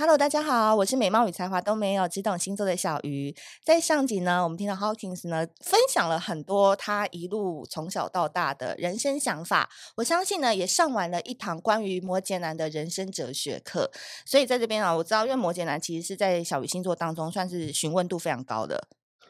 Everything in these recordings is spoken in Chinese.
Hello，大家好，我是美貌与才华都没有，只懂星座的小鱼。在上集呢，我们听到 Hawkins 呢分享了很多他一路从小到大的人生想法。我相信呢，也上完了一堂关于摩羯男的人生哲学课。所以在这边啊，我知道，因为摩羯男其实是在小鱼星座当中算是询问度非常高的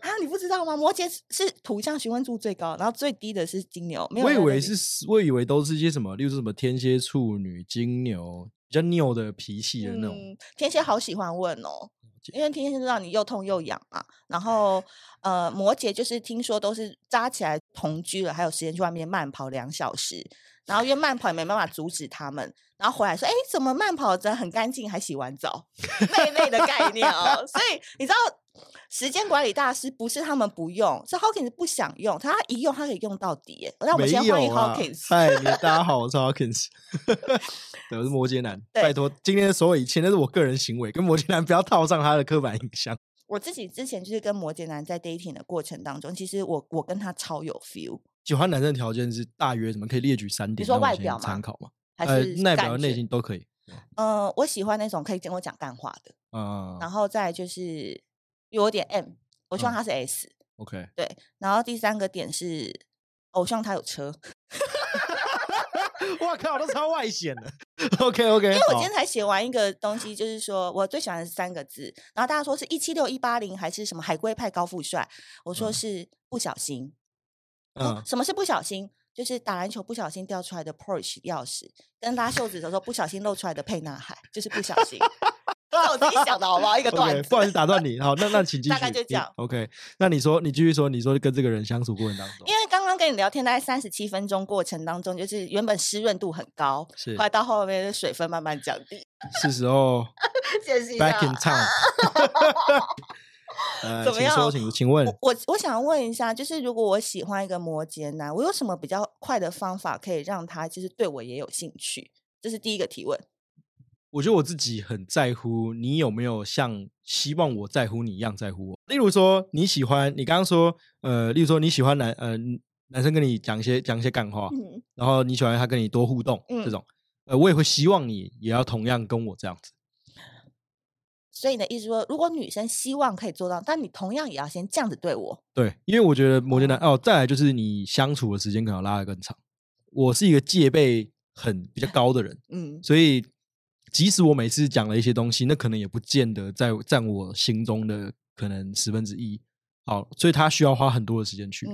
啊，你不知道吗？摩羯是土象询问度最高，然后最低的是金牛。没有，我以为是，我以为都是一些什么，例如什么天蝎、处女、金牛。比较拗的脾气的那种，嗯、天蝎好喜欢问哦，因为天蝎知道你又痛又痒嘛。然后呃，摩羯就是听说都是扎起来同居了，还有时间去外面慢跑两小时，然后因为慢跑也没办法阻止他们，然后回来说，哎，怎么慢跑的很干净，还洗完澡，那一类的概念哦。所以你知道。时间管理大师不是他们不用，是 Hawkins 不想用，他一用他可以用到底。那我们先欢迎 Hawkins。嗨，大家好，我是 Hawkins。对，我是摩羯男。拜托，今天的所有一切都是我个人行为，跟摩羯男不要套上他的刻板印象。我自己之前就是跟摩羯男在 dating 的过程当中，其实我我跟他超有 feel。喜欢男生的条件是大约什么？可以列举三点。你说外表吗？参考吗？还是外表、内心都可以。呃，我喜欢那种可以跟我讲干话的。嗯，然后再就是。有点 M，我希望他是 S，OK，、嗯、对。然后第三个点是，我希望他有车。我靠，都超外显的。OK OK，因为我今天才写完一个东西，就是说我最喜欢的是三个字。然后大家说是一七六一八零还是什么海龟派高富帅？我说是不小心。嗯，嗯，什么是不小心？就是打篮球不小心掉出来的 Porsche 钥匙，跟拉袖子的时候不小心露出来的沛纳海，就是不小心。我自己想的好不好？一个 段子，okay, 不好意思打断你。好，那那请继续。大概就这样。OK，那你说，你继续说，你说跟这个人相处过程当中，因为刚刚跟你聊天大概三十七分钟过程当中，就是原本湿润度很高，是，后来到后面的水分慢慢降低，是时候。谢谢。Back in town。呃、怎么样？请请问。我我，想问一下，就是如果我喜欢一个摩羯男，我有什么比较快的方法可以让他就是对我也有兴趣？这是第一个提问。我觉得我自己很在乎你有没有像希望我在乎你一样在乎我。例如说你喜欢，你刚刚说，呃，例如说你喜欢男，呃，男生跟你讲一些讲一些干话，嗯，然后你喜欢他跟你多互动，嗯，这种，呃，我也会希望你也要同样跟我这样子。所以你的意思说，如果女生希望可以做到，但你同样也要先这样子对我。对，因为我觉得摩羯男哦，再来就是你相处的时间可能拉得更长。我是一个戒备很比较高的人，嗯，所以。即使我每次讲了一些东西，那可能也不见得在占我心中的可能十分之一。好，所以他需要花很多的时间去，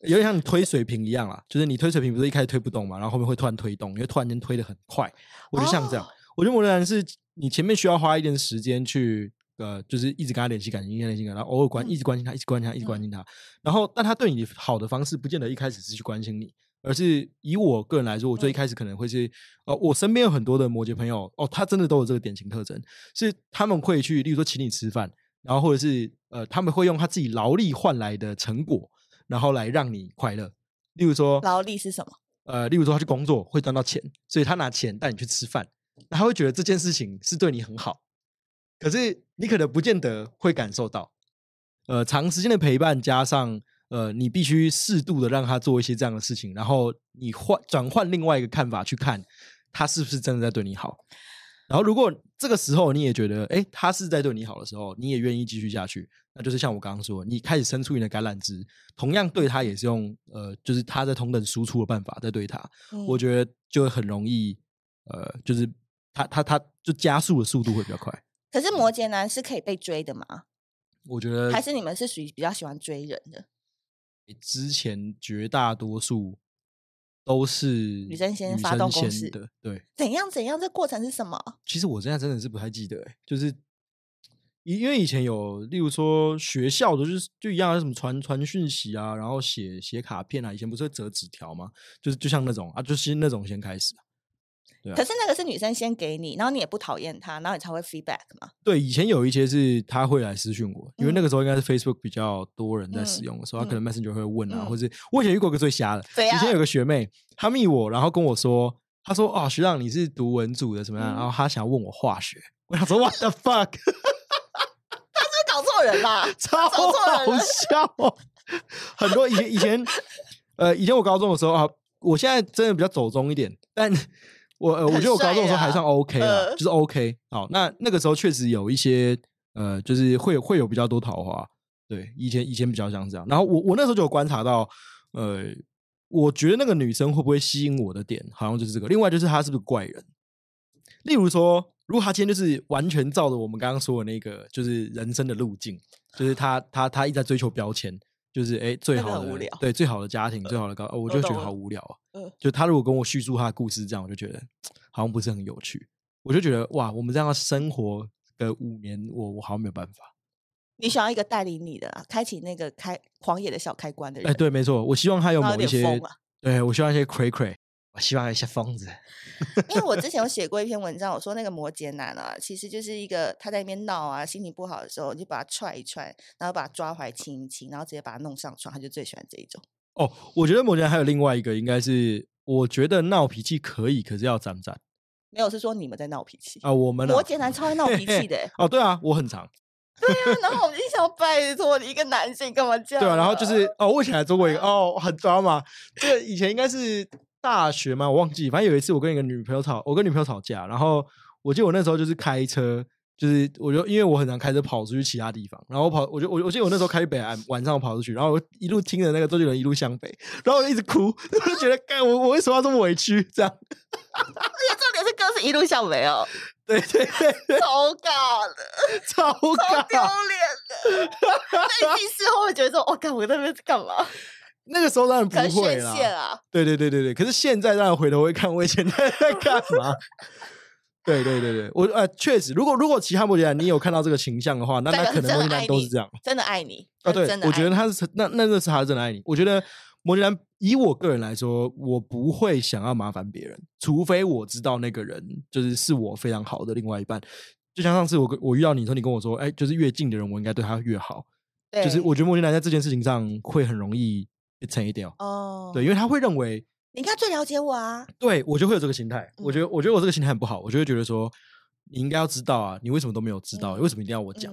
有点像你推水瓶一样啦，就是你推水瓶不是一开始推不动嘛，然后后面会突然推动，因为突然间推得很快。我就像这样，哦、我觉得摩羯男是你前面需要花一点时间去，呃，就是一直跟他联系感情，一直联系感情，然后偶尔关，一直关心他，一直关心他，一直关心他。然后，但他对你好的方式，不见得一开始是去关心你。而是以我个人来说，我最一开始可能会是，呃，我身边有很多的摩羯朋友，哦，他真的都有这个典型特征，是他们会去，例如说请你吃饭，然后或者是，呃，他们会用他自己劳力换来的成果，然后来让你快乐。例如说，劳力是什么？呃，例如说他去工作会赚到钱，所以他拿钱带你去吃饭，他会觉得这件事情是对你很好，可是你可能不见得会感受到，呃，长时间的陪伴加上。呃，你必须适度的让他做一些这样的事情，然后你换转换另外一个看法去看，他是不是真的在对你好。然后如果这个时候你也觉得，哎，他是在对你好的时候，你也愿意继续下去，那就是像我刚刚说，你开始伸出你的橄榄枝，同样对他也是用呃，就是他在同等输出的办法在对他，嗯、我觉得就很容易，呃，就是他他他就加速的速度会比较快。可是摩羯男是可以被追的吗？我觉得还是你们是属于比较喜欢追人的。之前绝大多数都是女生先发动攻势的，对。怎样怎样？这过程是什么？其实我现在真的是不太记得，哎，就是因为以前有，例如说学校的，就是就一样，什么传传讯息啊，然后写写卡片啊，以前不是会折纸条吗？就是就像那种啊，就是那种先开始。啊、可是那个是女生先给你，然后你也不讨厌她，然后你才会 feedback 嘛？对，以前有一些是她会来私讯我，嗯、因为那个时候应该是 Facebook 比较多人在使用的时候，嗯、可能 Messenger 会问啊，嗯、或者我以前遇过个最瞎的，以前有个学妹，她密我，然后跟我说，她说哦，学长你是读文组的什么样？嗯、然后她想要问我化学，我想说 What the fuck？她是搞错人啦，超好笑哦！很多以前以前呃以前我高中的时候啊，我现在真的比较走中一点，但。我呃，我觉得我高中的时候还算 OK 啦，呃、就是 OK。好，那那个时候确实有一些呃，就是会会有比较多桃花。对，以前以前比较像这样。然后我我那时候就有观察到，呃，我觉得那个女生会不会吸引我的点，好像就是这个。另外就是她是不是怪人？例如说，如果她今天就是完全照着我们刚刚说的那个，就是人生的路径，就是她她她一直在追求标签。就是哎，最好的对，最好的家庭，最好的高，我就觉得好无聊啊。就他如果跟我叙述他的故事这样，我就觉得好像不是很有趣。我就觉得哇，我们这样生活个五年，我我好像没有办法。你想要一个带领你的，开启那个开狂野的小开关的人。哎，对，没错，我希望他有某一些，对我希望一些 cray cray。我希望一些疯子，因为我之前有写过一篇文章，我说那个摩羯男啊，其实就是一个他在那边闹啊，心情不好的时候，你就把他踹一踹，然后把他抓回来亲一亲，然后直接把他弄上床，他就最喜欢这一种。哦，我觉得摩羯男还有另外一个，应该是我觉得闹脾气可以，可是要斩斩。没有，是说你们在闹脾气啊？我们摩羯男超爱闹脾气的。哦，对啊，我很长。对啊，然后我们就想拜托你一个男性干嘛这样？对啊，然后就是哦，我以前还做过一个哦，很抓嘛。这个以前应该是。大学嘛，我忘记，反正有一次我跟一个女朋友吵，我跟女朋友吵架，然后我记得我那时候就是开车，就是我就因为我很常开车跑出去其他地方，然后我跑，我就我我记得我那时候开北岸，晚上我跑出去，然后我一路听着那个周杰伦一路向北，然后我就一直哭，我就觉得，干我我为什么要这么委屈？这样，而 且重点是歌是一路向北哦，对对对，超尬的，超尬，丢脸的，那你事后会觉得说，我、哦、干我在那边干嘛？那个时候当然不会啦，啊、对对对对对。可是现在当然回头会看，我以前 在在 干嘛？对对对对，我呃确实，如果如果其他摩羯男你有看到这个形象的话，那那可能摩羯男都是这样，真的爱你啊！对，我觉得他是那那个是他真的爱你。我觉得摩羯男以我个人来说，我不会想要麻烦别人，除非我知道那个人就是是我非常好的另外一半。就像上次我跟我遇到你说，你跟我说，哎，就是越近的人，我应该对他越好。对就是我觉得摩羯男在这件事情上会很容易。沉一点哦，对，因为他会认为你应该最了解我啊，对我就会有这个心态。我觉得，我觉得我这个心态很不好，我就会觉得说，你应该要知道啊，你为什么都没有知道？为什么一定要我讲？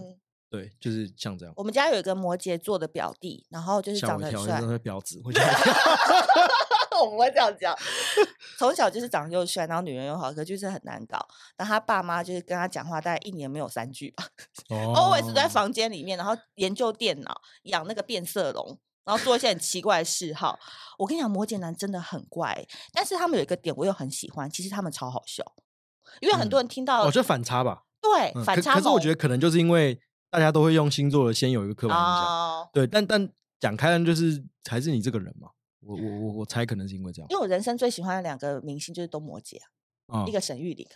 对，就是像这样。我们家有一个摩羯座的表弟，然后就是长得很帅，婊子。我不会这样讲，从小就是长得又帅，然后女人又好，可就是很难搞。然后他爸妈就是跟他讲话，大概一年没有三句吧。always 在房间里面，然后研究电脑，养那个变色龙。然后做一些很奇怪的嗜好，我跟你讲，摩羯男真的很怪，但是他们有一个点我又很喜欢，其实他们超好笑，因为很多人听到，我觉得反差吧，对，反差。可是我觉得可能就是因为大家都会用星座的先有一个刻板印象，对，但但讲开了就是还是你这个人嘛，我我我我猜可能是因为这样，因为我人生最喜欢的两个明星就是都摩羯啊，一个沈玉琳，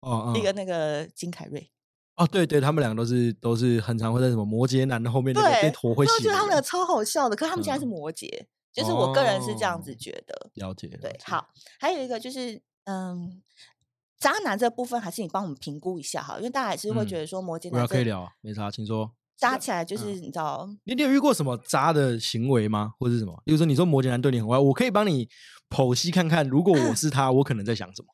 哦，一个那个金凯瑞。哦，对对，他们两个都是都是很常会在什么摩羯男的后面那个被拖会觉得他们俩超好笑的。可是他们竟然是摩羯，嗯、就是我个人是这样子觉得。了解，对，好，还有一个就是，嗯，渣男这部分还是你帮我们评估一下哈，因为大家还是会觉得说摩羯男、嗯、可以聊，没啥，请说。渣起来就是你知道，你你有遇过什么渣的行为吗？或者是什么？比如说你说摩羯男对你很坏，我可以帮你剖析看看，如果我是他，我可能在想什么。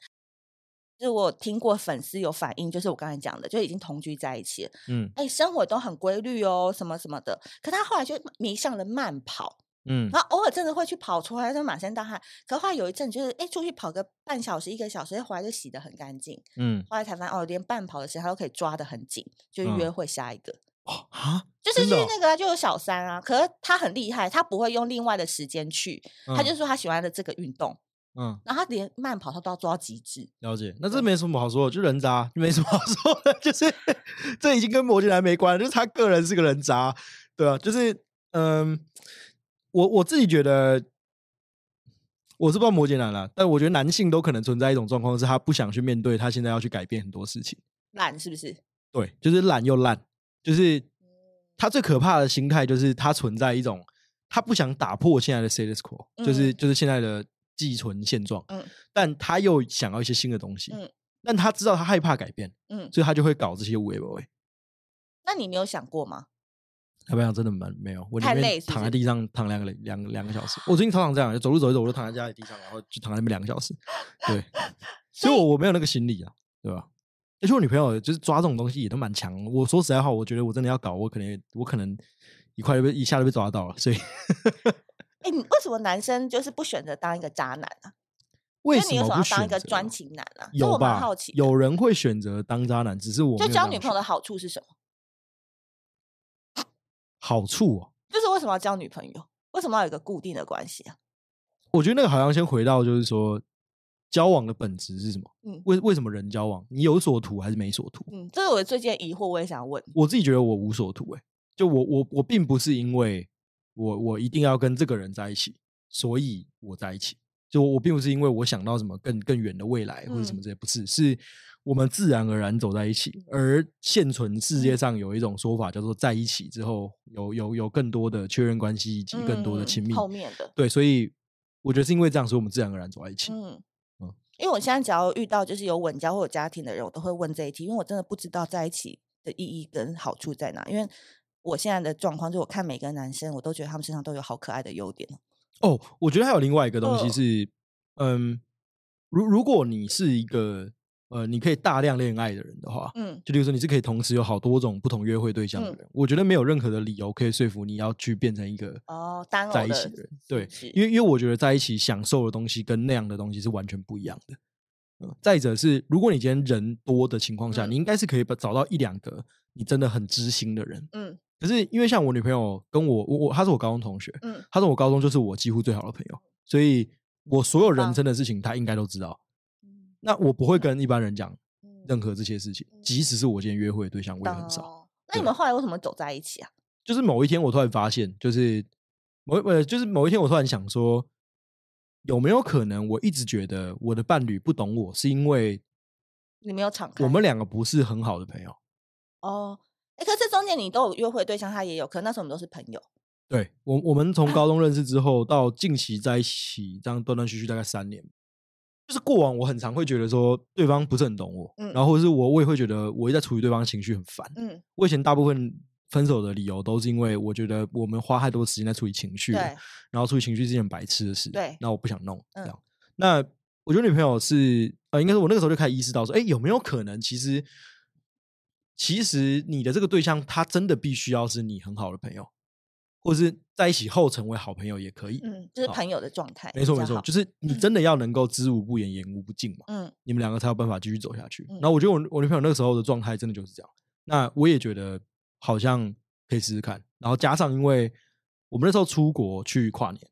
就是我听过粉丝有反应，就是我刚才讲的，就已经同居在一起了，嗯，哎，生活都很规律哦，什么什么的。可他后来就迷上了慢跑，嗯，然后偶尔真的会去跑出来，就满身大汗。可后来有一阵，就是哎，出去跑个半小时、一个小时，回来就洗得很干净，嗯。后来才发现，哦，连半跑的时候他都可以抓得很紧，就约会下一个。哦啊，就是去那个就有小三啊。可是他很厉害，他不会用另外的时间去，他就说他喜欢的这个运动。嗯，然后他连慢跑他都要做到极致。了解，那这没什么好说的，就人渣，没什么好 说的，就是这已经跟摩羯男没关系，就是他个人是个人渣，对啊，就是嗯，我我自己觉得，我是不知道摩羯男啦，但我觉得男性都可能存在一种状况，是他不想去面对他现在要去改变很多事情，懒是不是？对，就是懒又烂，就是他最可怕的心态就是他存在一种他不想打破现在的 status quo，就是就是现在的。寄存现状，嗯，但他又想要一些新的东西，嗯，但他知道他害怕改变，嗯，所以他就会搞这些无为不为。那你没有想过吗？要不然真的蛮没有，我太累，躺在地上躺两个两两个小时。我最近常常这样，就走路走一走，我就躺在家里地上，然后就躺在那边两个小时。对，所以我我没有那个心理啊，对吧？而且我女朋友就是抓这种东西也都蛮强。我说实在话，我觉得我真的要搞，我可能我可能一块就被一下就被抓到了，所以。哎，你为什么男生就是不选择当一个渣男呢？为什么你不当一个专情男啊？有吧？好奇，有人会选择当渣男，只是我就交女朋友的好处是什么？好处哦，就是为什么要交女朋友？为什么要有一个固定的关系啊？我觉得那个好像先回到就是说，交往的本质是什么？嗯，为为什么人交往？你有所图还是没所图？嗯，这是我最近的疑惑，我也想问。我自己觉得我无所图，哎，就我我我并不是因为我我一定要跟这个人在一起，所以我在一起。就我并不是因为我想到什么更更远的未来或者什么这些，不是，是我们自然而然走在一起。而现存世界上有一种说法叫做在一起之后有有有更多的确认关系以及更多的亲密。后面的对，所以我觉得是因为这样，所以我们自然而然走在一起。嗯嗯，因为我现在只要遇到就是有稳交或有家庭的人，我都会问这一题，因为我真的不知道在一起的意义跟好处在哪。因为我现在的状况，就我看每个男生，我都觉得他们身上都有好可爱的优点。哦，我觉得还有另外一个东西是，哦、嗯，如如果你是一个呃，你可以大量恋爱的人的话，嗯，就比如说你是可以同时有好多种不同约会对象的人，嗯、我觉得没有任何的理由可以说服你要去变成一个哦单在一起的人，的对，因为因为我觉得在一起享受的东西跟那样的东西是完全不一样的。嗯，再者是，如果你今天人多的情况下，嗯、你应该是可以找到一两个你真的很知心的人，嗯。可是因为像我女朋友跟我，我我她是我高中同学，嗯，她是我高中就是我几乎最好的朋友，所以我所有人生的事情她应该都知道。嗯，那我不会跟一般人讲任何这些事情，即使是我今天约会的对象，我也很少。那你们后来为什么走在一起啊？就是某一天我突然发现，就是某呃，就是某一天我突然想说，有没有可能我一直觉得我的伴侣不懂我，是因为你没有敞开，我们两个不是很好的朋友。哦。哎，可是中间你都有约会对象，他也有，可能那时候我们都是朋友。对，我我们从高 中认识之后到近期在一起，这样断断续续大概三年。就是过往我很常会觉得说对方不是很懂我，嗯，然后或是我我也会觉得我一直在处理对方情绪很烦，嗯。我以前大部分分手的理由都是因为我觉得我们花太多时间在处理情绪，对，然后处理情绪是一件白痴的事，对。那我不想弄这样。那我觉得女朋友是呃，应该是我那个时候就开始意识到说，哎，有没有可能其实。其实你的这个对象，他真的必须要是你很好的朋友，或者是在一起后成为好朋友也可以。嗯，就是朋友的状态。没错没错，就是你真的要能够知无不言，言无不尽嘛。嗯，你们两个才有办法继续走下去。然后我觉得我我女朋友那个时候的状态真的就是这样。那我也觉得好像可以试试看。然后加上因为我们那时候出国去跨年，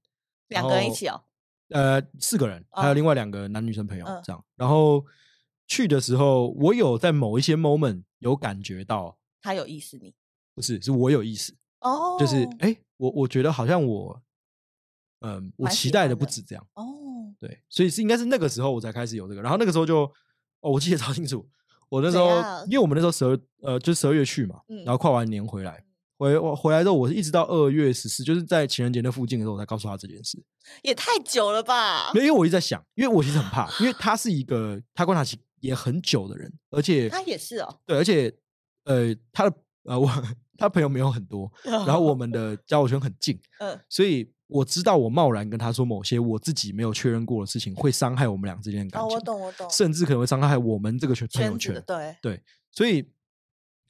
两个人一起哦。呃，四个人，还有另外两个男女生朋友这样。然后去的时候，我有在某一些 moment。有感觉到他有意思，你不是，是我有意思哦。就是哎、欸，我我觉得好像我，嗯，我期待的不止这样哦。对，所以是应该是那个时候我才开始有这个。然后那个时候就哦，我记得 超清楚。我那时候因为我们那时候十二呃，就十二月去嘛，然后跨完年回来，回我回来之后，我是一直到二月十四，就是在情人节那附近的时候，我才告诉他这件事。也太久了吧？没因为我一直在想，因为我其实很怕，因为他是一个他观察期。也很久的人，而且他也是哦。对，而且呃，他的呃，我 他朋友没有很多，然后我们的交友圈很近，嗯，所以我知道我贸然跟他说某些我自己没有确认过的事情，会伤害我们俩之间的感情。哦，我懂，我懂，甚至可能会伤害我们这个圈朋友圈。对对，所以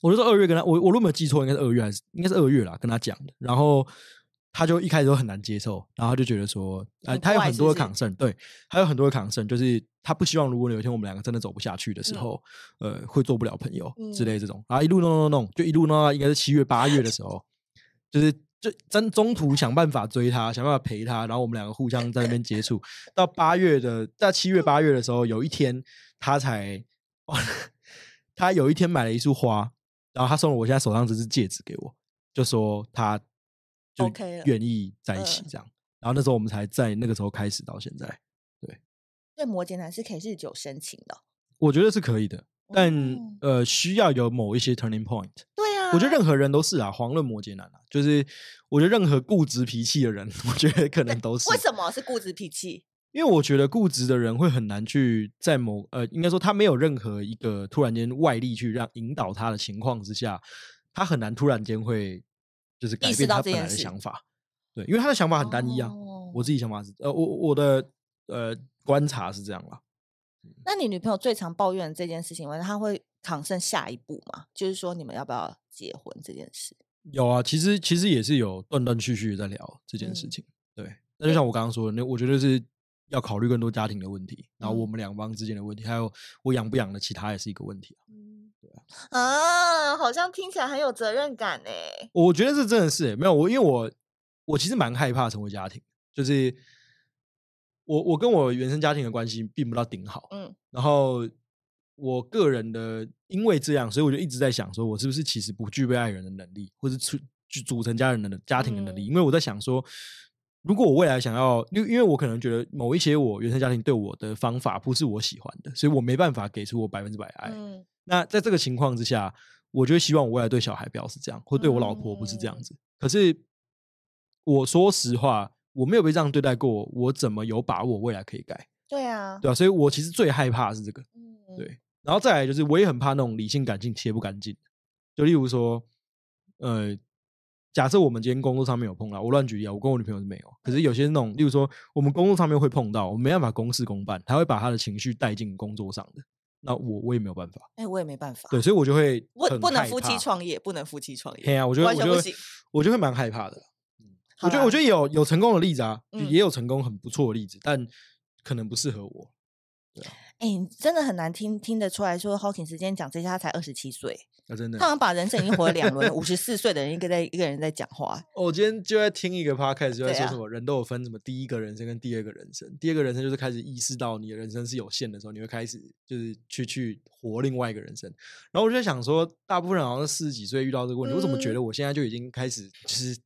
我就说二月跟他，我我如果没有记错，应该是二月还是应该是二月啦，跟他讲的，然后。他就一开始都很难接受，然后就觉得说，呃，他有很多的 concern，对，他有很多的 concern，就是他不希望如果有一天我们两个真的走不下去的时候，嗯、呃，会做不了朋友之类这种，然后一路弄弄弄，就一路弄到应该是七月八月的时候，就是就真中途想办法追他，想办法陪他，然后我们两个互相在那边接触，到八月的在七月八月的时候，有一天他才，他有一天买了一束花，然后他送了我现在手上这只戒指给我，就说他。就愿意在一起这样，然后那时候我们才在那个时候开始到现在，对。对，摩羯男是可以日久生情的，我觉得是可以的，但呃，需要有某一些 turning point。对啊，我觉得任何人都是啊，遑论摩羯男啊，就是我觉得任何固执脾气的人，我觉得可能都是。为什么是固执脾气？因为我觉得固执的人会很难去在某呃，应该说他没有任何一个突然间外力去让引导他的情况之下，他很难突然间会。就是改变他本来的想法，对，因为他的想法很单一啊。哦、我自己想法是，呃，我我的呃观察是这样啦。那你女朋友最常抱怨的这件事情，完了她会扛胜下一步吗？就是说你们要不要结婚这件事？有啊，其实其实也是有断断续续在聊这件事情。嗯、对，那就像我刚刚说的，那我觉得是要考虑更多家庭的问题，然后我们两方之间的问题，还有我养不养的，其他也是一个问题啊。嗯，对啊，啊，好像听起来很有责任感呢。我觉得这真的是没有我，因为我我其实蛮害怕成为家庭，就是我我跟我原生家庭的关系并不到顶好，嗯，然后我个人的因为这样，所以我就一直在想，说我是不是其实不具备爱人的能力，或是组组成家人的家庭的能力？嗯，因为我在想说。如果我未来想要，因因为我可能觉得某一些我原生家庭对我的方法不是我喜欢的，所以我没办法给出我百分之百爱。嗯。那在这个情况之下，我就希望我未来对小孩不要是这样，或对我老婆不是这样子。嗯。可是我说实话，我没有被这样对待过，我怎么有把握未来可以改？对啊，对啊，所以我其实最害怕的是这个。嗯。对，然后再来就是，我也很怕那种理性感性切不干净。就例如说，呃。假设我们今天工作上面有碰到，我乱举例啊，我跟我女朋友是没有。可是有些那种，例如说我们工作上面会碰到，我们没办法公事公办，他会把他的情绪带进工作上的，那我我也没有办法。哎、欸，我也没办法。对，所以我就会不不能夫妻创业，不能夫妻创业。对啊，我觉得我就会我就会蛮害怕的。我觉得我觉得有有成功的例子啊，也有成功很不错的例子，嗯、但可能不适合我。对啊。哎、欸，真的很难听听得出来说，Hawkins 今天讲这些，他才二十七岁。啊、真的，他好像把人生已经活了两轮，五十 四岁的人一个在一个人在讲话。我今天就在听一个 podcast，就在说什么人都有分什么第一个人生跟第二个人生。第二个人生就是开始意识到你的人生是有限的时候，你会开始就是去去活另外一个人生。然后我就在想说，大部分人好像是四十几岁遇到这个问题，我、嗯、怎么觉得我现在就已经开始就是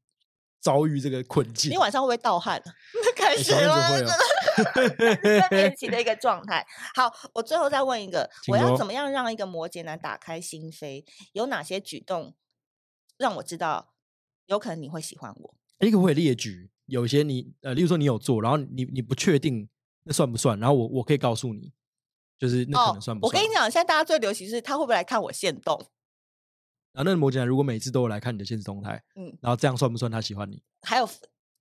遭遇这个困境？你晚上会不会盗汗？开始了。欸在练习的一个 状态。好，我最后再问一个：我要怎么样让一个摩羯男打开心扉？有哪些举动让我知道有可能你会喜欢我？你可不可以列举？有些你呃，例如说你有做，然后你你不确定那算不算？然后我我可以告诉你，就是那可能算不算？哦，我跟你讲，现在大家最流行是他会不会来看我现动？然后那个摩羯男如果每次都有来看你的现实动态，嗯，然后这样算不算他喜欢你？还有。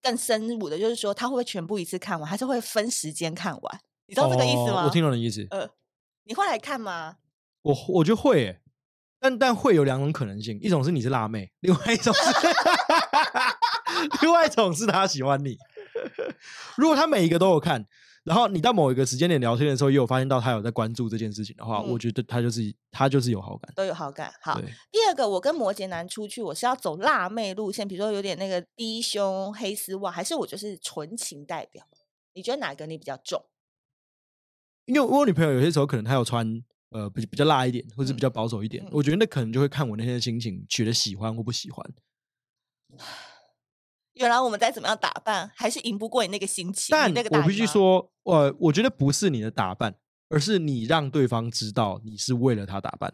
更深入的，就是说他会不会全部一次看完，还是会分时间看完？你知道这个意思吗？哦、我听懂你意思。呃，你会来看吗？我我觉得会耶，但但会有两种可能性，一种是你是辣妹，另外一种是，另外一种是他喜欢你。如果他每一个都有看。然后你到某一个时间点聊天的时候，也有发现到他有在关注这件事情的话，嗯、我觉得他就是他就是有好感，都有好感。好，第二个，我跟摩羯男出去，我是要走辣妹路线，比如说有点那个低胸黑丝袜，还是我就是纯情代表？你觉得哪个你比较重？因为我女朋友有些时候可能她有穿呃比比较辣一点，或者比较保守一点，嗯、我觉得那可能就会看我那天的心情，觉得喜欢或不喜欢。原来我们再怎么样打扮，还是赢不过你那个心情。但我必须说，呃，我觉得不是你的打扮，而是你让对方知道你是为了他打扮。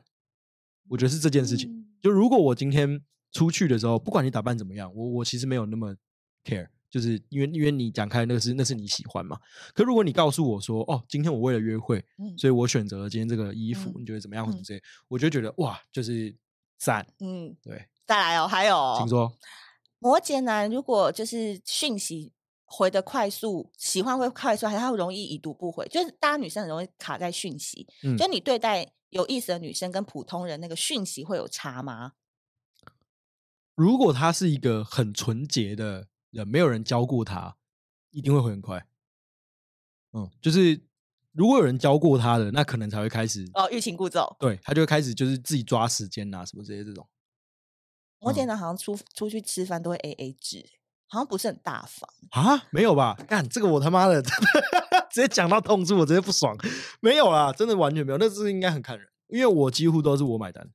我觉得是这件事情。嗯、就如果我今天出去的时候，不管你打扮怎么样，我我其实没有那么 care，就是因为因为你讲开那个是那是你喜欢嘛。可如果你告诉我说，哦，今天我为了约会，嗯、所以我选择了今天这个衣服，嗯、你觉得怎么样？或者这些，我就觉得哇，就是赞。嗯，对。再来哦，还有，请说。摩羯男如果就是讯息回的快速，喜欢会快速，还是他容易已读不回？就是大家女生很容易卡在讯息。嗯，就你对待有意思的女生跟普通人那个讯息会有差吗？如果他是一个很纯洁的人，没有人教过他，一定会回很快。嗯，就是如果有人教过他的，那可能才会开始哦，欲擒故纵。对，他就会开始就是自己抓时间啊，什么这些这种。摩羯男好像出出去吃饭都会 A A 制，好像不是很大方啊？没有吧？干这个我他妈的 直接讲到痛处，我直接不爽。没有啦，真的完全没有。那是应该很看人，因为我几乎都是我买单，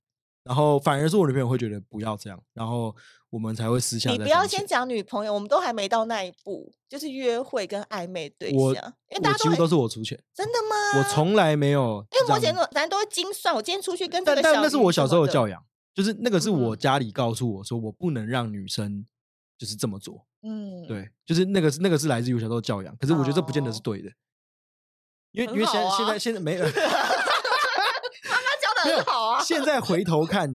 然后反而是我女朋友会觉得不要这样，然后我们才会私下。你不要先讲女朋友，我们都还没到那一步，就是约会跟暧昧对象。因为大家都几乎都是我出钱，真的吗？我从来没有，因为摩羯男都会精算。我今天出去跟这个但，但那是我小时候的教养。就是那个是我家里告诉我说，我不能让女生就是这么做。嗯，对，就是那个是那个是来自于我小时候教养，可是我觉得这不见得是对的，因为因为现在现在现在没有，妈妈教的很好啊。现在回头看，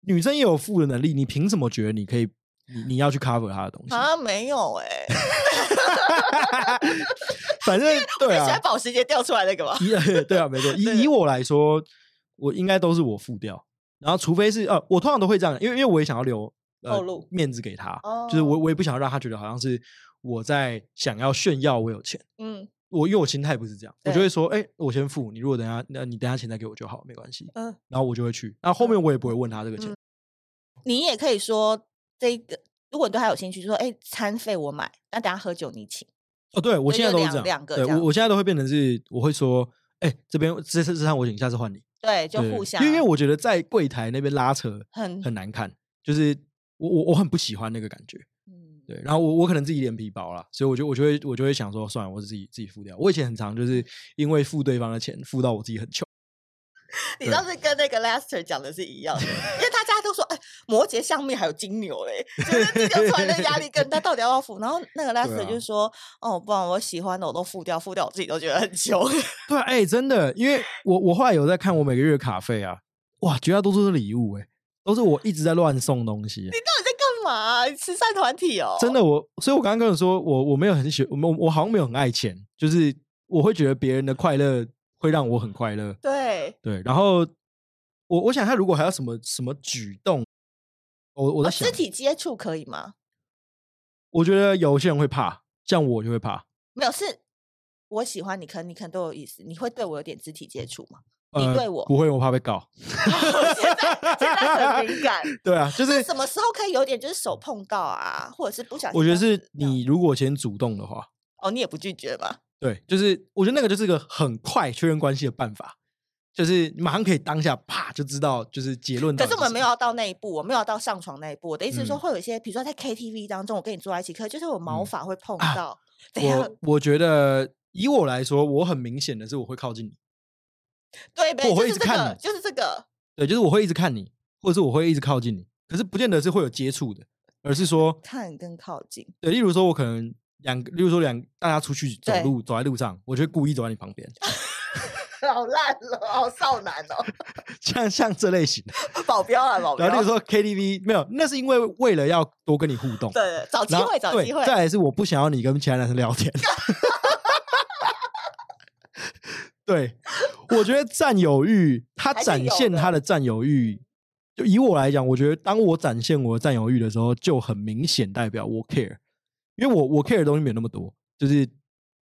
女生也有付的能力，你凭什么觉得你可以你你要去 cover 她的东西？啊，没有哎，反正对啊，现在保时捷掉出来那个嘛？对啊，没错。以以我来说，我应该都是我付掉。然后，除非是呃，我通常都会这样，因为因为我也想要留呃面子给他，哦、就是我我也不想让他觉得好像是我在想要炫耀我有钱。嗯，我因为我心态不是这样，我就会说，哎、欸，我先付，你如果等下那你等下钱再给我就好，没关系。嗯，然后我就会去，那后，后面我也不会问他这个钱。嗯、你也可以说这个，如果你对他有兴趣，就说，哎、欸，餐费我买，那等下喝酒你请。哦，对我现在都是这样，两个这样对我我现在都会变成是，我会说，哎、欸，这边这次这餐我请，下次换你。对，就互相。因为我觉得在柜台那边拉扯很很难看，就是我我我很不喜欢那个感觉。嗯，对。然后我我可能自己脸皮薄了，所以我就我就会我就会想说，算了，我自己自己付掉。我以前很常就是因为付对方的钱，付到我自己很穷。你倒是跟那个 Lester 讲的是一样的，因为大家都说，哎，摩羯上面还有金牛嘞，就是金牛出来的压力更大，到底要不要付？然后那个 Lester 就说，啊、哦，不然我喜欢的我都付掉，付掉我自己都觉得很穷。对啊，哎、欸，真的，因为我我后来有在看我每个月的卡费啊，哇，绝大多数是礼物、欸，哎，都是我一直在乱送东西。你到底在干嘛？慈善团体哦？真的，我所以，我刚刚跟你说，我我没有很喜欢，我我好像没有很爱钱，就是我会觉得别人的快乐会让我很快乐。对对，然后。我我想他如果还有什么什么举动，我我在想，肢体接触可以吗？我觉得有些人会怕，像我就会怕。没有，是我喜欢你，可能你可能都有意思，你会对我有点肢体接触吗？呃、你对我不会，我怕被告。现在现在很敏感。对啊，就是什么时候可以有点就是手碰到啊，或者是不小心？我觉得是你如果先主动的话，哦，你也不拒绝吧？对，就是我觉得那个就是个很快确认关系的办法。就是马上可以当下啪就知道，就是结论。可是我们没有要到那一步，我没有要到上床那一步。我的意思是说，会有一些，比如说在 KTV 当中，我跟你坐在一起，可是就是我毛发会碰到。我我觉得以我来说，我很明显的是我会靠近你。对，我会一直看你，就是这个。对，就是我会一直看你，或者是我会一直靠近你。可是不见得是会有接触的，而是说 看跟靠近。对，例如说，我可能两个，例如说两大家出去走路，走在路上，我就会故意走在你旁边。好烂了，好少男哦！像像这类型的保镖啊，保镖。然后例如说 KTV 没有，那是因为为了要多跟你互动，对，找机会，找机会。再来是我不想要你跟其他男生聊天。对，我觉得占有欲，他展现他的占有欲，就以我来讲，我觉得当我展现我的占有欲的时候，就很明显代表我 care，因为我我 care 的东西没有那么多，就是。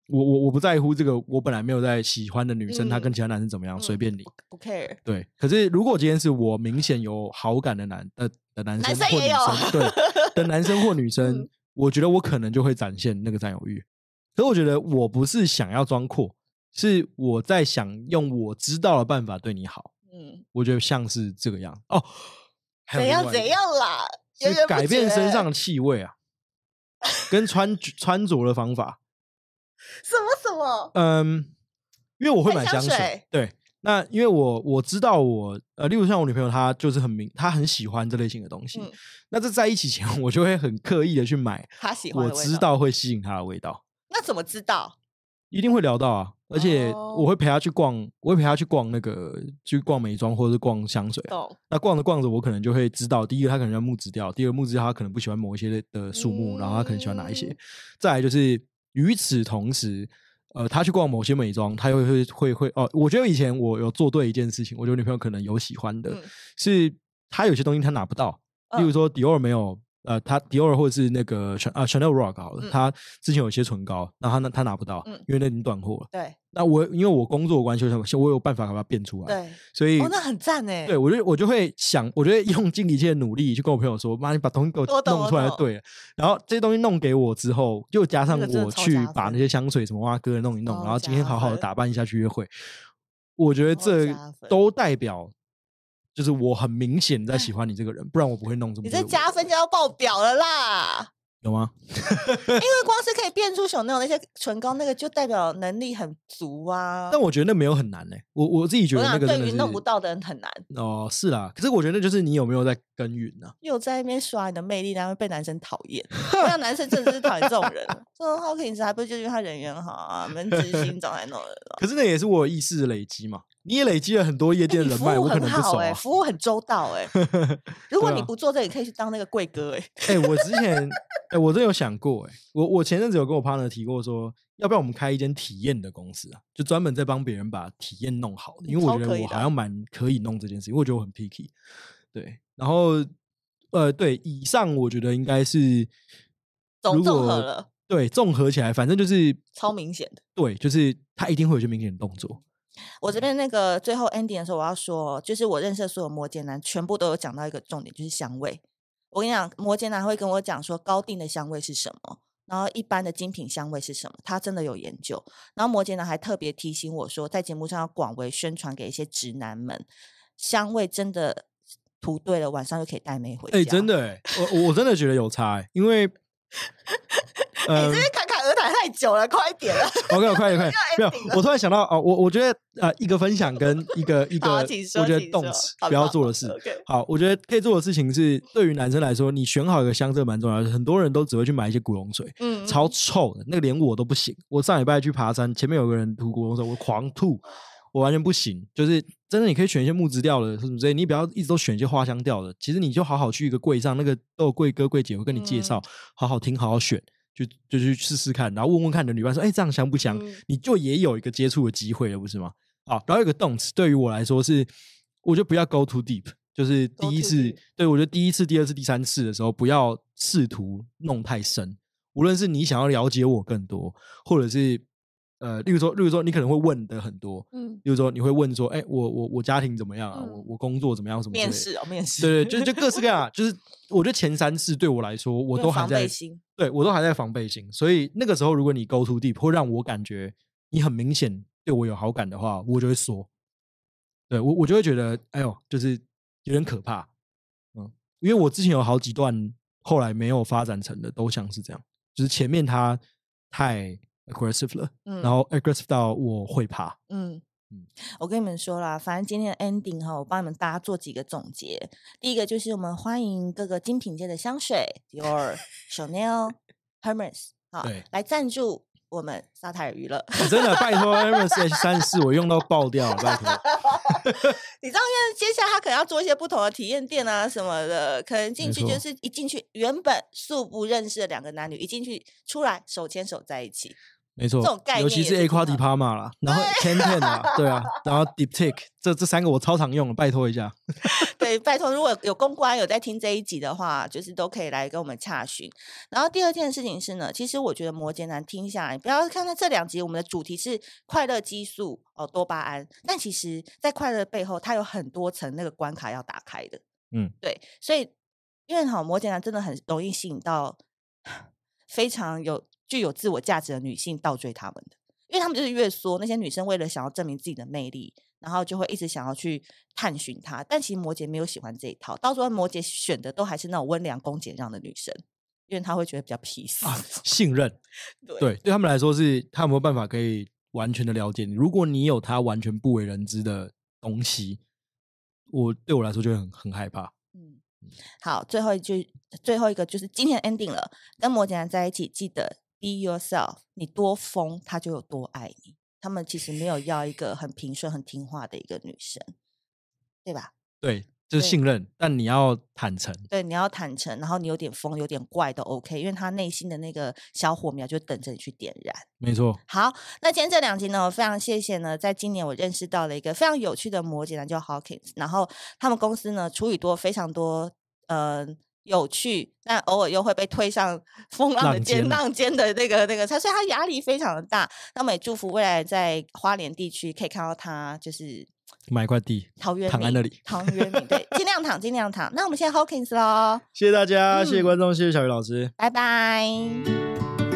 我我我不在乎这个，我本来没有在喜欢的女生，嗯、她跟其他男生怎么样，随、嗯、便你，不 care。对，可是如果今天是我明显有好感的男呃的男生或女 生，对的男生或女生，嗯、我觉得我可能就会展现那个占有欲。可是我觉得我不是想要装阔，是我在想用我知道的办法对你好。嗯，我觉得像是这个样哦。怎样怎样啦？是改变身上的气味啊，跟穿穿着的方法。什么什么？嗯，因为我会买香水。香水对，那因为我我知道我呃，例如像我女朋友，她就是很明，她很喜欢这类型的东西。嗯、那这在一起前，我就会很刻意的去买她喜欢，我知道会吸引她的味道。那怎么知道？一定会聊到啊，而且我会陪她去逛，我会陪她去逛那个去逛美妆或者是逛香水。哦、那逛着逛着，我可能就会知道，第一个她可能要木质调，第二个木质调她可能不喜欢某一些的树木，嗯、然后她可能喜欢哪一些。再来就是。与此同时，呃，他去逛某些美妆，他又会会会哦。我觉得以前我有做对一件事情，我觉得女朋友可能有喜欢的，嗯、是他有些东西他拿不到，例如说迪奥没有。呃，他迪奥或者是那个啊 Chanel Rock 好了，嗯、他之前有一些唇膏，然后他他拿不到，嗯、因为那已经断货了。对，那我因为我工作关系，我有办法把它变出来。对，所以哦，那很赞哎。对，我就我就会想，我就会用尽一切努力去跟我朋友说，妈，你把东西给我弄出来就对了。然后这些东西弄给我之后，又加上我去把那些香水什么哇哥弄一弄，然后今天好好的打扮一下去约会，我觉得这都代表。就是我很明显在喜欢你这个人，不然我不会弄这么。你这加分就要爆表了啦！有吗？因为光是可以 变出熊那种那些唇膏，那个就代表能力很足啊。但我觉得那没有很难呢、欸。我我自己觉得那个对于弄不到的人很难。哦，是啦。可是我觉得那就是你有没有在耕耘呢、啊？又在那边耍你的魅力，然后被男生讨厌。那男生真的是讨厌这种人。这种 Hawkins 还不就是因为他人缘好啊，门直心长在那的。可是那也是我意识的累积嘛。你也累积了很多夜店人脉，欸、我可能不熟、啊。服务很周到哎、欸。如果你不做这个，你可以去当那个柜哥哎、欸。哎、欸，我之前 哎、欸，我真有想过哎、欸，我我前阵子有跟我 partner 提过说，要不要我们开一间体验的公司啊？就专门在帮别人把体验弄好的，因为我觉得我好像蛮可以弄这件事，因为我觉得我很 picky。对，然后呃，对，以上我觉得应该是总综合了。对，综合起来，反正就是超明显的。对，就是他一定会有些明显的动作。我这边那个最后 ending 的时候，我要说，就是我认识的所有摩羯男，全部都有讲到一个重点，就是香味。我跟你讲，摩羯男会跟我讲说高定的香味是什么，然后一般的精品香味是什么，他真的有研究。然后摩羯男还特别提醒我说，在节目上要广为宣传给一些直男们，香味真的涂对了，晚上就可以带妹回家。哎、欸，真的哎，我我真的觉得有差哎，因为。你这边侃侃而谈太久了，快一点了。OK，我快点，快点。没有，我突然想到哦，我我觉得呃，一个分享跟一个 一个，我觉得动词不要做的事。好，我觉得可以做的事情是，对于男生来说，你选好一个香，这蛮重要的。很多人都只会去买一些古龙水，嗯，超臭的，那个连我都不行。我上礼拜去爬山，前面有个人涂古龙水，我狂吐，我完全不行。就是真的，你可以选一些木质调的，什么之类，你不要一直都选一些花香调的。其实你就好好去一个柜上，那个都有柜哥柜姐会跟你介绍，好好听，好好选。就就去试试看，然后问问看你的女伴说：“哎、欸，这样香不香？”嗯、你就也有一个接触的机会了，不是吗？啊，然后有一个动词，对于我来说是，我觉得不要 go too deep，就是第一次，对我觉得第一次、第二次、第三次的时候，不要试图弄太深。无论是你想要了解我更多，或者是。呃，例如说，例如说，你可能会问的很多，嗯，例如说，你会问说，哎、欸，我我我家庭怎么样啊？嗯、我我工作怎么样？什么面试哦，面试，对对，就就各式各样，就是我觉得前三次对我来说，我都还在，对我都还在防备心，所以那个时候，如果你 go too deep，会让我感觉你很明显对我有好感的话，我就会说，对我我就会觉得，哎呦，就是有点可怕，嗯，因为我之前有好几段后来没有发展成的，都像是这样，就是前面他太。Aggressive 了，嗯，然后 aggressive 到我会怕，嗯嗯，我跟你们说啦，反正今天的 ending 哈，我帮你们大家做几个总结。第一个就是我们欢迎各个精品界的香水，Dior、Chanel、Hermes，好，对，来赞助。我们沙泰尔娱乐、哦，真的拜托 Hermes H 三十四，我用到爆掉了，拜托。你知道，因为接下来他可能要做一些不同的体验店啊什么的，可能进去就是一进去，原本素不认识的两个男女，一进去出来手牵手在一起。没错，这种概念尤其是 Aquatiparma 啦，然后 Ten Ten 啊，对啊，然后 Diptyque 这这三个我超常用，拜托一下。对，拜托，如果有公关有在听这一集的话，就是都可以来跟我们洽询。然后第二件事情是呢，其实我觉得摩羯男听下来，不要看看这两集，我们的主题是快乐激素哦，多巴胺，但其实在快乐背后，它有很多层那个关卡要打开的。嗯，对，所以因为好摩羯男真的很容易吸引到 非常有。具有自我价值的女性倒追他们的，因为他们就是越说那些女生为了想要证明自己的魅力，然后就会一直想要去探寻他。但其实摩羯没有喜欢这一套，到时候摩羯选的都还是那种温良恭俭让的女生，因为他会觉得比较 peace、啊、信任。对对，对他们来说是他有没有办法可以完全的了解你？如果你有他完全不为人知的东西，我对我来说就会很很害怕。嗯，好，最后一句，最后一个就是今天 ending 了，跟摩羯男在一起，记得。Be yourself，你多疯，他就有多爱你。他们其实没有要一个很平顺、很听话的一个女生，对吧？对，就是信任，但你要坦诚。对，你要坦诚，然后你有点疯、有点怪都 OK，因为他内心的那个小火苗就等着你去点燃。没错。好，那今天这两集呢，我非常谢谢呢，在今年我认识到了一个非常有趣的摩羯男，叫 Hawkins，然后他们公司呢处理多非常多，嗯、呃。有趣，但偶尔又会被推上 风浪的尖浪尖的那个那个，他所以他压力非常的大。那么也祝福未来在花莲地区可以看到他，就是买块地，陶渊躺在那里，陶渊明对，尽量躺，尽量躺。那我们现在 Hawkins 喽，谢谢大家，嗯、谢谢观众，谢谢小鱼老师，拜拜。